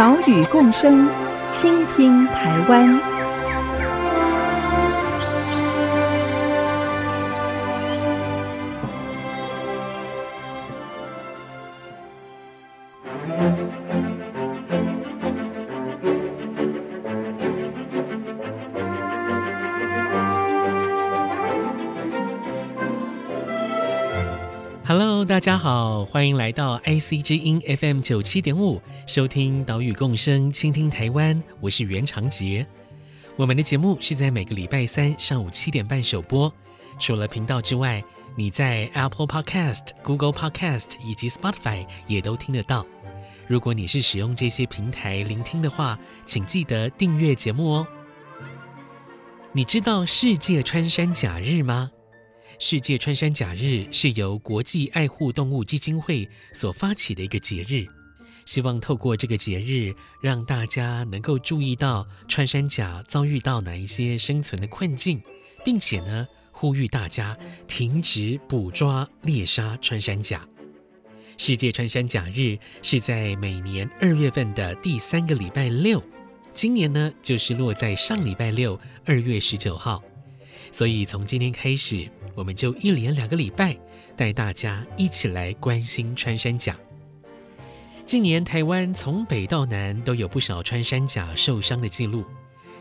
岛屿共生，倾听台湾。大家好，欢迎来到 IC 之音 FM 九七点五，收听岛屿共生，倾听台湾。我是袁长杰。我们的节目是在每个礼拜三上午七点半首播。除了频道之外，你在 Apple Podcast、Google Podcast 以及 Spotify 也都听得到。如果你是使用这些平台聆听的话，请记得订阅节目哦。你知道世界穿山甲日吗？世界穿山甲日是由国际爱护动物基金会所发起的一个节日，希望透过这个节日，让大家能够注意到穿山甲遭遇到哪一些生存的困境，并且呢，呼吁大家停止捕抓猎杀穿山甲。世界穿山甲日是在每年二月份的第三个礼拜六，今年呢，就是落在上礼拜六，二月十九号。所以从今天开始，我们就一连两个礼拜带大家一起来关心穿山甲。近年台湾从北到南都有不少穿山甲受伤的记录，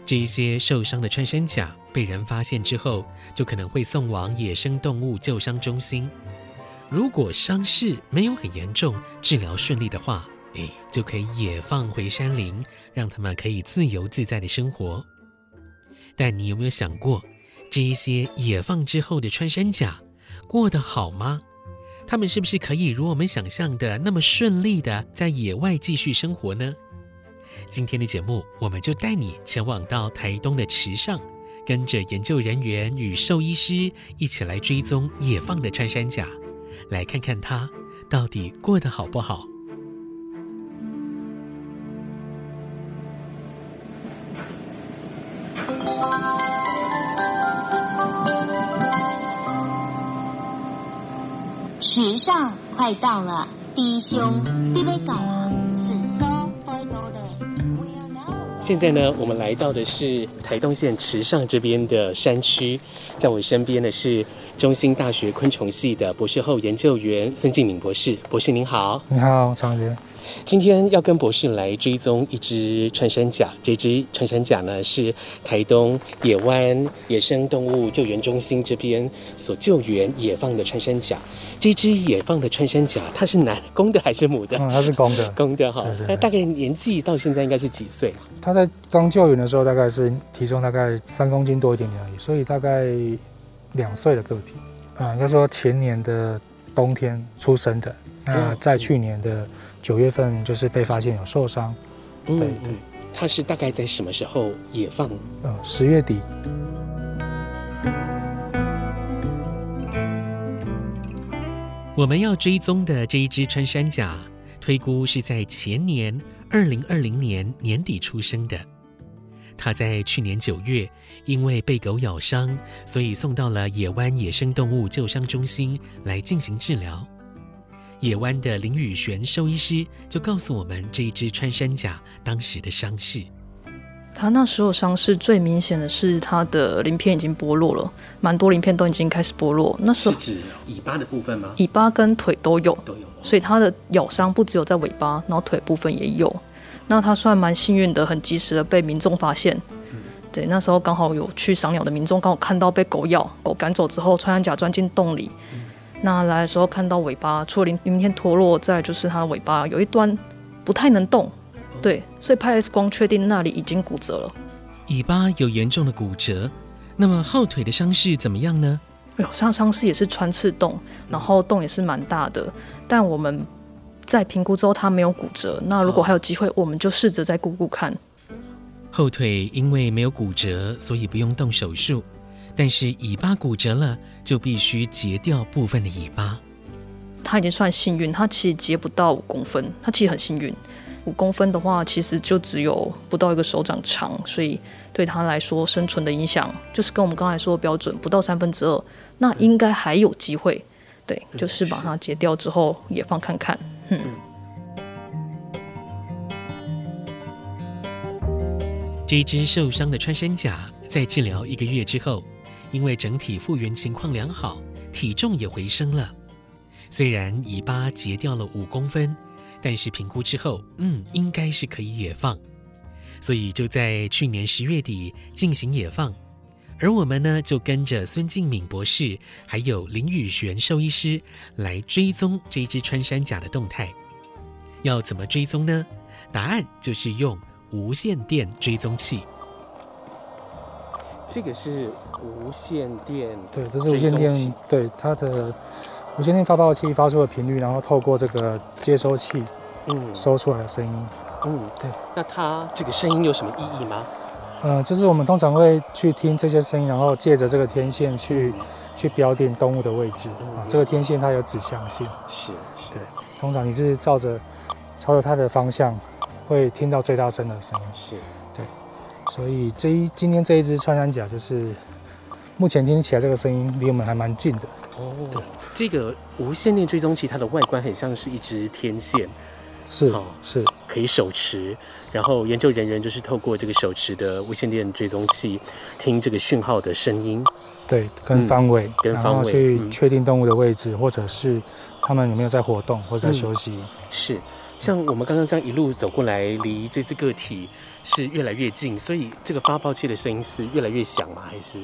这一些受伤的穿山甲被人发现之后，就可能会送往野生动物救伤中心。如果伤势没有很严重，治疗顺利的话，哎，就可以野放回山林，让他们可以自由自在的生活。但你有没有想过？这一些野放之后的穿山甲过得好吗？他们是不是可以如我们想象的那么顺利的在野外继续生活呢？今天的节目，我们就带你前往到台东的池上，跟着研究人员与兽医师一起来追踪野放的穿山甲，来看看它到底过得好不好。池上快到了，低胸低背高啊？是说快到了。现在呢，我们来到的是台东县池上这边的山区，在我身边的是中兴大学昆虫系的博士后研究员孙敬敏博士。博士您好，你好，常杰。今天要跟博士来追踪一只穿山甲。这只穿山甲呢，是台东野湾野生动物救援中心这边所救援野放的穿山甲。这只野放的穿山甲，它是男公的还是母的？嗯，它是公的。公的哈。那大概年纪到现在应该是几岁？它在刚救援的时候，大概是体重大概三公斤多一点点而已，所以大概两岁的个体。啊、嗯，应该说前年的冬天出生的。那在去年的九月份，就是被发现有受伤。对对，它是大概在什么时候野放？呃，十月底。我们要追踪的这一只穿山甲，推估是在前年二零二零年年底出生的。它在去年九月因为被狗咬伤，所以送到了野湾野生动物救伤中心来进行治疗。野湾的林宇璇兽医师就告诉我们，这一只穿山甲当时的伤势。他那时候伤势最明显的是它的鳞片已经剥落了，蛮多鳞片都已经开始剥落。那时候是指尾巴的部分吗？尾巴跟腿都有，都有。所以它的咬伤不只有在尾巴，然后腿部分也有。那他算蛮幸运的，很及时的被民众发现。嗯、对，那时候刚好有去赏鸟的民众刚好看到被狗咬，狗赶走之后，穿山甲钻进洞里。嗯那来的时候看到尾巴，除了明天脱落，再来就是它的尾巴有一端不太能动，对，所以拍 X 光确定那里已经骨折了。尾巴有严重的骨折，那么后腿的伤势怎么样呢？有伤伤势也是穿刺洞，然后洞也是蛮大的，但我们在评估之后它没有骨折，那如果还有机会，我们就试着再估估看。后腿因为没有骨折，所以不用动手术，但是尾巴骨折了，就必须截掉部分的尾巴。他已经算幸运，他其实截不到五公分，他其实很幸运。五公分的话，其实就只有不到一个手掌长，所以对他来说生存的影响就是跟我们刚才说的标准不到三分之二，那应该还有机会。对，就是把它截掉之后也放看看。嗯。这一只受伤的穿山甲在治疗一个月之后，因为整体复原情况良好，体重也回升了。虽然尾巴截掉了五公分。但是评估之后，嗯，应该是可以野放，所以就在去年十月底进行野放。而我们呢，就跟着孙敬敏博士还有林宇璇兽医师来追踪这只穿山甲的动态。要怎么追踪呢？答案就是用无线电追踪器。这个是无线电，对，这是无线电，对它的。无线电发报器发出的频率，然后透过这个接收器，嗯，收出来的声音，嗯，对。那它这个声音有什么意义吗？呃，就是我们通常会去听这些声音，然后借着这个天线去、嗯、去标定动物的位置。嗯、啊，这个天线它有指向性，是，是，对。通常你是照着朝着它的方向，会听到最大声的声音。是，对。所以这一今天这一只穿山甲，就是目前听起来这个声音离我们还蛮近的。哦，对。这个无线电追踪器，它的外观很像是一支天线，是是可以手持，然后研究人员就是透过这个手持的无线电追踪器听这个讯号的声音，对，跟方位，嗯、跟方位去确定动物的位置，嗯、或者是他们有没有在活动或者在休息。嗯、是，像我们刚刚这样一路走过来，离这只个体是越来越近，所以这个发报器的声音是越来越响吗？还是？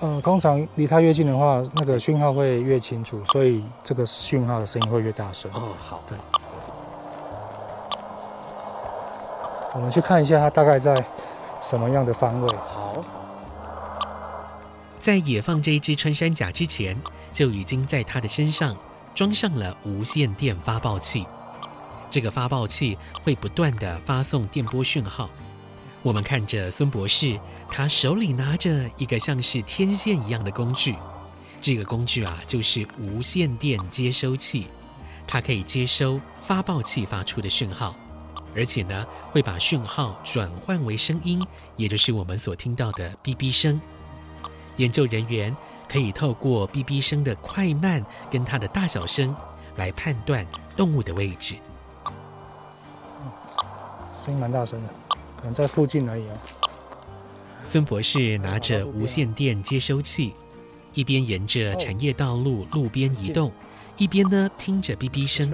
呃，通常离它越近的话，那个讯号会越清楚，所以这个讯号的声音会越大声。哦，好，对。我们去看一下它大概在什么样的方位。好。在野放这一只穿山甲之前，就已经在它的身上装上了无线电发报器。这个发报器会不断的发送电波讯号。我们看着孙博士，他手里拿着一个像是天线一样的工具。这个工具啊，就是无线电接收器，它可以接收发报器发出的讯号，而且呢，会把讯号转换为声音，也就是我们所听到的哔哔声。研究人员可以透过哔哔声的快慢跟它的大小声来判断动物的位置。声音蛮大声的。在附近而已啊。孙博士拿着无线电接收器，一边沿着产业道路路边移动，一边呢听着哔哔声，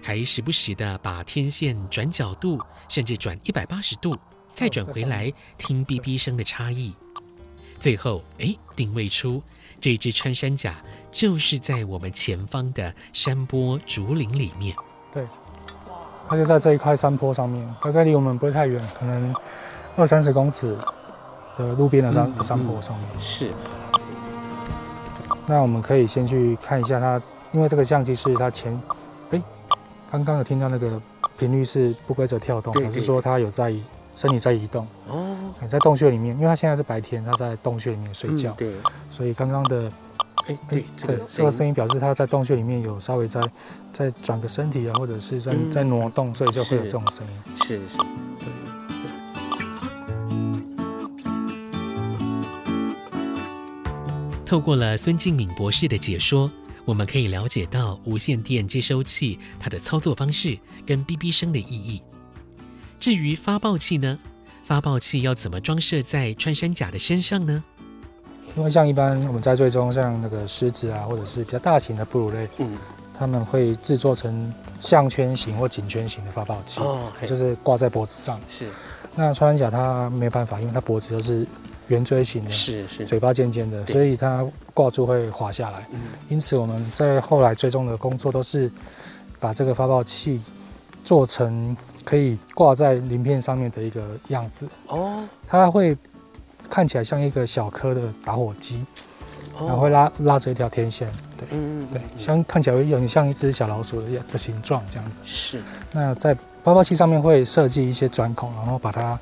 还时不时的把天线转角度，甚至转一百八十度，再转回来听哔哔声的差异。最后，哎，定位出这只穿山甲就是在我们前方的山坡竹林里面。对。它就在这一块山坡上面，大概离我们不会太远，可能二三十公尺的路边的山、嗯、山坡上面。是。那我们可以先去看一下它，因为这个相机是它前，哎，刚刚有听到那个频率是不规则跳动，还是说它有在身体在移动？哦。在洞穴里面，因为它现在是白天，它在洞穴里面睡觉。嗯、对。所以刚刚的。哎，对，这个这个声音表示它在洞穴里面有稍微在在转个身体啊，或者是在在挪动，所以就会有这种声音。是是，对。透过了孙敬敏博士的解说，我们可以了解到无线电接收器它的操作方式跟哔哔声的意义。至于发报器呢？发报器要怎么装设在穿山甲的身上呢？因为像一般我们在追踪像那个狮子啊，或者是比较大型的哺乳类，嗯，他们会制作成项圈型或颈圈型的发报器，哦，就是挂在脖子上。是。那穿山甲它没有办法，因为它脖子都是圆锥形的，是是，嘴巴尖尖的，所以它挂住会滑下来。嗯。因此我们在后来追踪的工作都是把这个发报器做成可以挂在鳞片上面的一个样子。哦。它会。看起来像一个小颗的打火机，然后会拉拉着一条天线，对，嗯对，像看起来有点像一只小老鼠的的形状这样子。是。那在发报器上面会设计一些钻孔，然后把它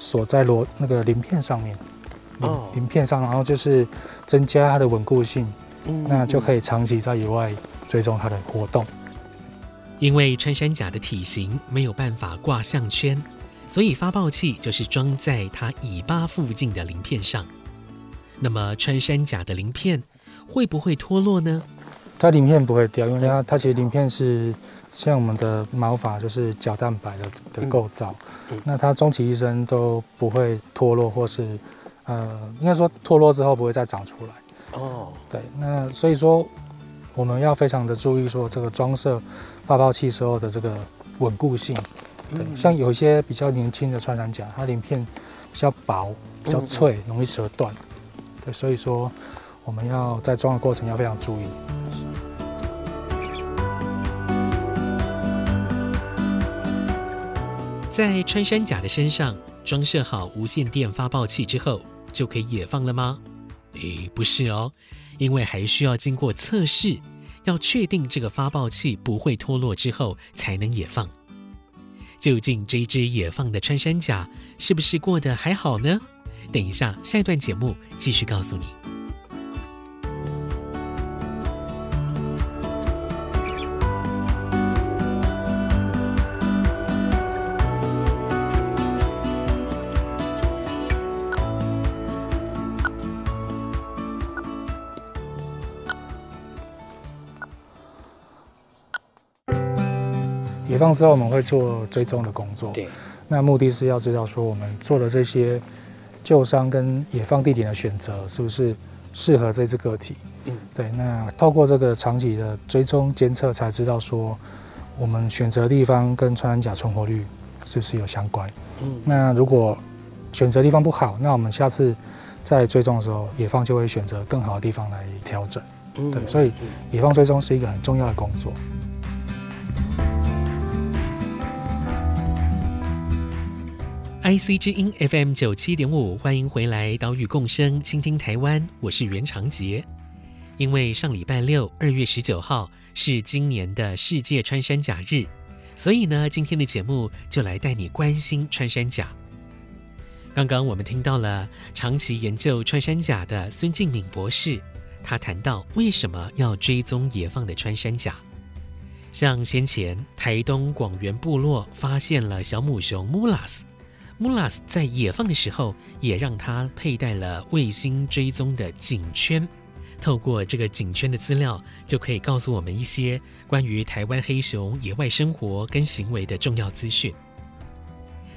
锁在螺那个鳞片上面，鳞鳞片上，然后就是增加它的稳固性，嗯，那就可以长期在野外追踪它的活动。因为穿山甲的体型没有办法挂项圈，所以发报器就是装在它尾巴附近的鳞片上。那么穿山甲的鳞片会不会脱落呢？它鳞片不会掉，因为它它其实鳞片是像我们的毛发，就是角蛋白的的构造。嗯嗯、那它终其一生都不会脱落，或是呃，应该说脱落之后不会再长出来。哦，对，那所以说我们要非常的注意说这个装设发泡器时候的这个稳固性。对，像有一些比较年轻的穿山甲，它鳞片比较薄、比较脆，容易折断。对，所以说我们要在装的过程要非常注意。在穿山甲的身上装设好无线电发报器之后，就可以野放了吗？诶，不是哦，因为还需要经过测试，要确定这个发报器不会脱落之后才能野放。究竟这一只野放的穿山甲是不是过得还好呢？等一下，下一段节目继续告诉你。放之后，我们会做追踪的工作。对，那目的是要知道说，我们做的这些。旧伤跟野放地点的选择是不是适合这只个体？嗯，对。那透过这个长期的追踪监测，才知道说我们选择的地方跟穿山甲存活率是不是有相关。嗯，那如果选择地方不好，那我们下次在追踪的时候，野放就会选择更好的地方来调整。嗯，对。所以野放追踪是一个很重要的工作。IC 之音 FM 九七点五，欢迎回来，岛屿共生，倾听台湾，我是袁长杰。因为上礼拜六二月十九号是今年的世界穿山甲日，所以呢，今天的节目就来带你关心穿山甲。刚刚我们听到了长期研究穿山甲的孙敬敏博士，他谈到为什么要追踪野放的穿山甲。像先前台东广元部落发现了小母熊 Mulas。穆拉斯在野放的时候，也让他佩戴了卫星追踪的颈圈。透过这个颈圈的资料，就可以告诉我们一些关于台湾黑熊野外生活跟行为的重要资讯。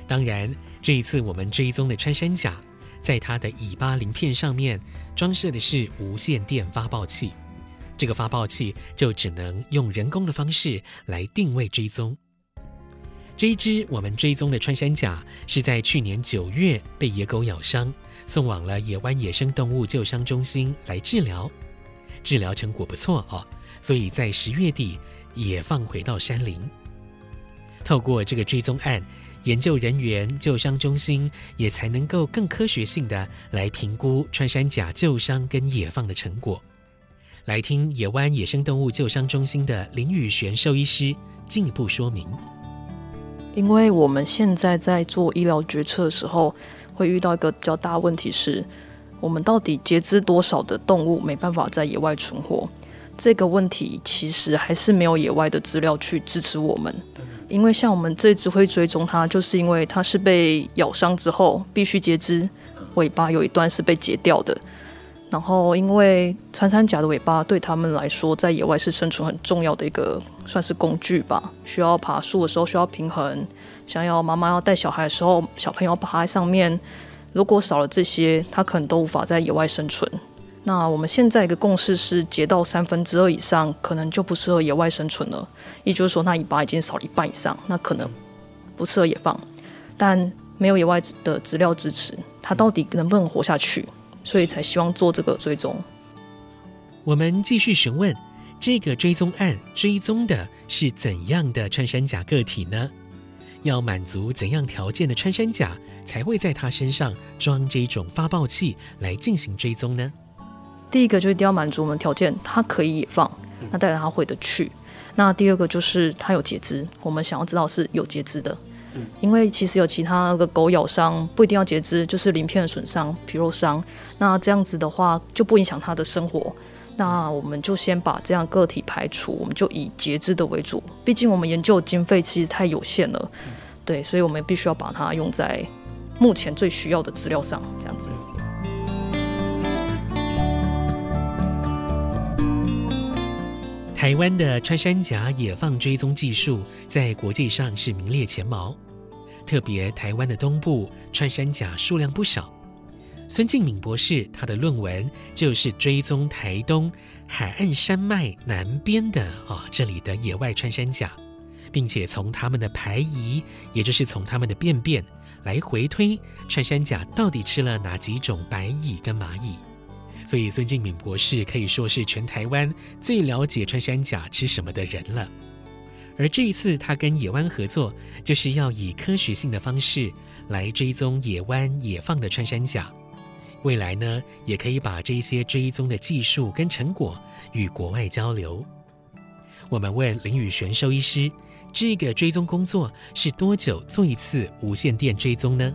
当然，这一次我们追踪的穿山甲，在它的尾巴鳞片上面装设的是无线电发报器。这个发报器就只能用人工的方式来定位追踪。这一只我们追踪的穿山甲是在去年九月被野狗咬伤，送往了野湾野生动物救伤中心来治疗，治疗成果不错哦，所以在十月底也放回到山林。透过这个追踪案，研究人员、救伤中心也才能够更科学性的来评估穿山甲救伤跟野放的成果。来听野湾野生动物救伤中心的林宇璇兽医师进一步说明。因为我们现在在做医疗决策的时候，会遇到一个比较大问题是，我们到底截肢多少的动物没办法在野外存活？这个问题其实还是没有野外的资料去支持我们。因为像我们这只会追踪它，就是因为它是被咬伤之后必须截肢，尾巴有一段是被截掉的。然后，因为穿山甲的尾巴对他们来说，在野外是生存很重要的一个算是工具吧。需要爬树的时候需要平衡，想要妈妈要带小孩的时候，小朋友爬在上面，如果少了这些，它可能都无法在野外生存。那我们现在一个共识是，截到三分之二以上，可能就不适合野外生存了。也就是说，那尾巴已经少了一半以上，那可能不适合野放。但没有野外的资料支持，它到底能不能活下去？所以才希望做这个追踪。我们继续询问，这个追踪案追踪的是怎样的穿山甲个体呢？要满足怎样条件的穿山甲才会在它身上装这种发报器来进行追踪呢？第一个就一定要满足我们条件，它可以野放，那代表它会得去。那第二个就是它有截肢，我们想要知道是有截肢的，因为其实有其他的狗咬伤不一定要截肢，就是鳞片的损伤、皮肉伤，那这样子的话就不影响它的生活。那我们就先把这样个体排除，我们就以截肢的为主，毕竟我们研究经费其实太有限了，对，所以我们必须要把它用在目前最需要的资料上，这样子。台湾的穿山甲野放追踪技术在国际上是名列前茅，特别台湾的东部穿山甲数量不少。孙敬敏博士他的论文就是追踪台东海岸山脉南边的啊、这里的野外穿山甲，并且从他们的排遗，也就是从他们的便便来回推穿山甲到底吃了哪几种白蚁跟蚂蚁。所以孙敬敏博士可以说是全台湾最了解穿山甲吃什么的人了。而这一次他跟野湾合作，就是要以科学性的方式来追踪野湾野放的穿山甲。未来呢，也可以把这些追踪的技术跟成果与国外交流。我们问林宇璇兽医师，这个追踪工作是多久做一次无线电追踪呢？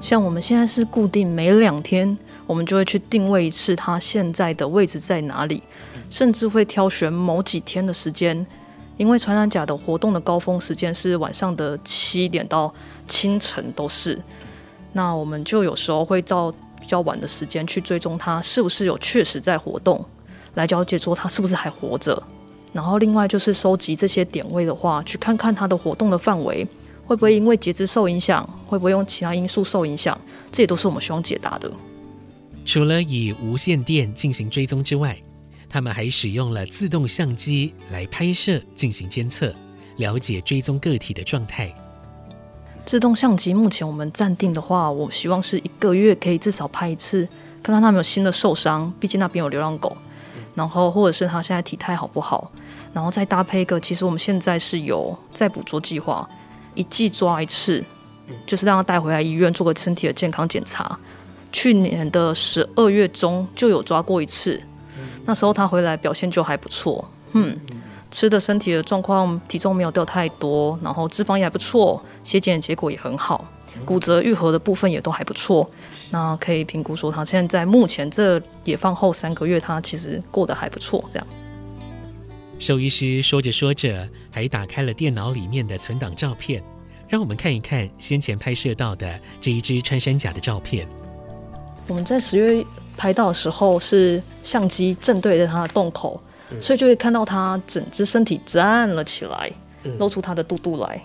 像我们现在是固定每两天。我们就会去定位一次它现在的位置在哪里，甚至会挑选某几天的时间，因为穿山甲的活动的高峰时间是晚上的七点到清晨都是。那我们就有时候会到比较晚的时间去追踪它是不是有确实在活动，来了解说它是不是还活着。然后另外就是收集这些点位的话，去看看它的活动的范围会不会因为节肢受影响，会不会用其他因素受影响，这也都是我们希望解答的。除了以无线电进行追踪之外，他们还使用了自动相机来拍摄进行监测，了解追踪个体的状态。自动相机目前我们暂定的话，我希望是一个月可以至少拍一次，看看他们有新的受伤，毕竟那边有流浪狗，然后或者是他现在体态好不好，然后再搭配一个，其实我们现在是有在捕捉计划，一季抓一次，就是让他带回来医院做个身体的健康检查。去年的十二月中就有抓过一次，那时候他回来表现就还不错，嗯，吃的身体的状况，体重没有掉太多，然后脂肪也还不错，血检的结果也很好，骨折愈合的部分也都还不错，那可以评估说他现在目前这野放后三个月，他其实过得还不错，这样。兽医师说着说着，还打开了电脑里面的存档照片，让我们看一看先前拍摄到的这一只穿山甲的照片。我们在十月拍到的时候，是相机正对着它的洞口，嗯，所以就会看到它整只身体站了起来，嗯，露出它的肚肚来。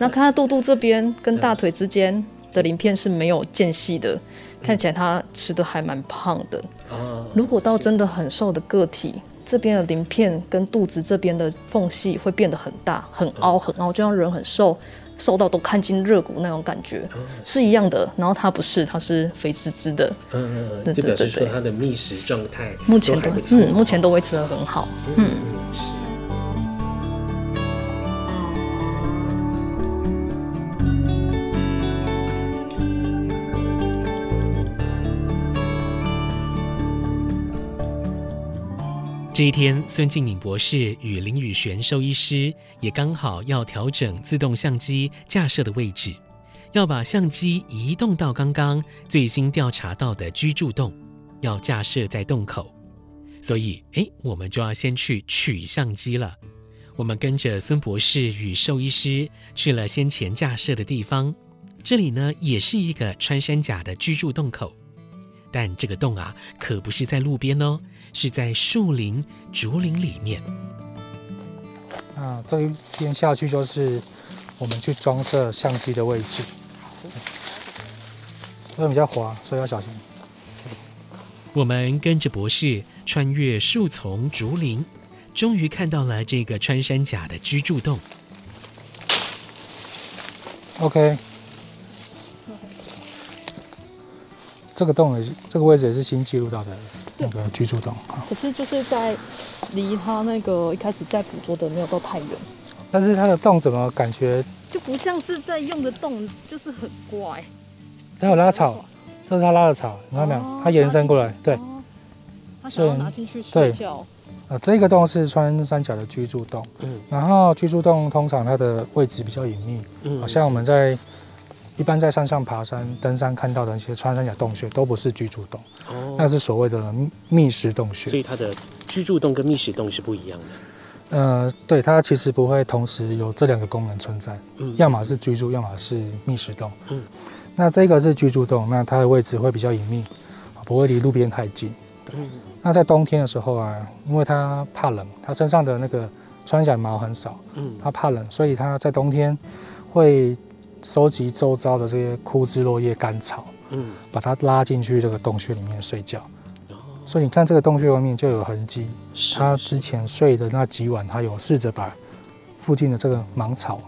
那看它肚肚这边跟大腿之间的鳞片是没有间隙的，嗯，看起来它吃的还蛮胖的，嗯。如果到真的很瘦的个体，这边的鳞片跟肚子这边的缝隙会变得很大，很凹很凹，就像人很瘦。瘦到都看进热骨那种感觉，嗯、是一样的。然后它不是，它是肥滋滋的。嗯嗯嗯，就表示说它的觅食状态目前都嗯目前都维持得很好。嗯。嗯这一天，孙静敏博士与林宇璇兽医师也刚好要调整自动相机架设的位置，要把相机移动到刚刚最新调查到的居住洞，要架设在洞口。所以，哎，我们就要先去取相机了。我们跟着孙博士与兽医师去了先前架设的地方，这里呢也是一个穿山甲的居住洞口。但这个洞啊，可不是在路边哦，是在树林、竹林里面。啊，这一边下去就是我们去装设相机的位置。这个比较滑，所以要小心。我们跟着博士穿越树丛、竹林，终于看到了这个穿山甲的居住洞。OK。这个洞也是，这个位置也是新记录到的那个居住洞啊。可是就是在离他那个一开始在捕捉的没有到太远。但是它的洞怎么感觉就不像是在用的洞，就是很怪。它有拉草，这是它拉的草，你看到没有？它延伸过来，对，他想要拿进去睡觉。啊，这个洞是穿山甲的居住洞，嗯，然后居住洞通常它的位置比较隐秘，嗯，好像我们在一般在山上爬山、登山看到的那些穿山甲洞穴都不是居住洞，哦，那是所谓的觅食洞穴。所以它的居住洞跟觅食洞是不一样的。呃，对，它其实不会同时有这两个功能存在，嗯，要么是居住，要么是觅食洞，嗯，那这个是居住洞，那它的位置会比较隐秘，不会离路边太近，对。嗯那在冬天的时候啊，因为它怕冷，它身上的那个穿山甲毛很少，嗯，它怕冷，所以它在冬天会收集周遭的这些枯枝落叶、干草，嗯，把它拉进去这个洞穴里面睡觉。哦，所以你看这个洞穴外面就有痕迹，它之前睡的那几晚，它有试着把附近的这个芒草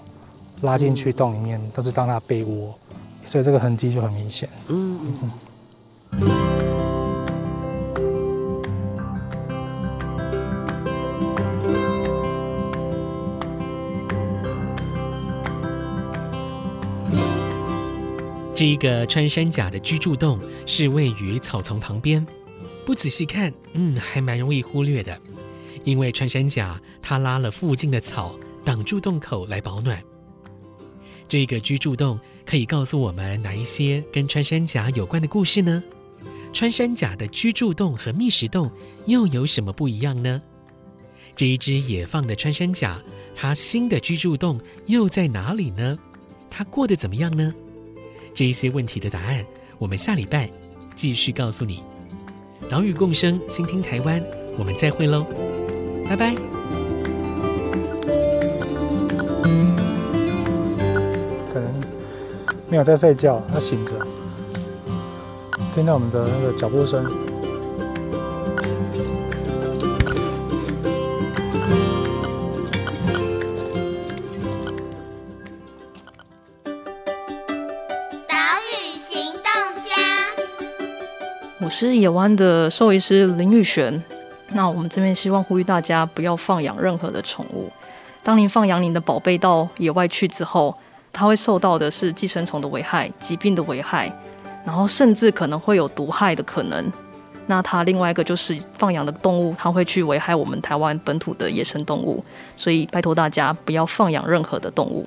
拉进去洞里面，都是当它被窝，所以这个痕迹就很明显。嗯嗯。这一个穿山甲的居住洞是位于草丛旁边，不仔细看，嗯，还蛮容易忽略的。因为穿山甲它拉了附近的草挡住洞口来保暖。这个居住洞可以告诉我们哪一些跟穿山甲有关的故事呢？穿山甲的居住洞和觅食洞又有什么不一样呢？这一只野放的穿山甲，它新的居住洞又在哪里呢？它过得怎么样呢？这一些问题的答案，我们下礼拜继续告诉你。岛屿共生，倾听台湾，我们再会喽，拜拜。可能没有在睡觉，他醒着，听到我们的那个脚步声。是野湾的兽医师林玉璇。那我们这边希望呼吁大家不要放养任何的宠物。当您放养您的宝贝到野外去之后，它会受到的是寄生虫的危害、疾病的危害，然后甚至可能会有毒害的可能。那它另外一个就是放养的动物，它会去危害我们台湾本土的野生动物。所以拜托大家不要放养任何的动物。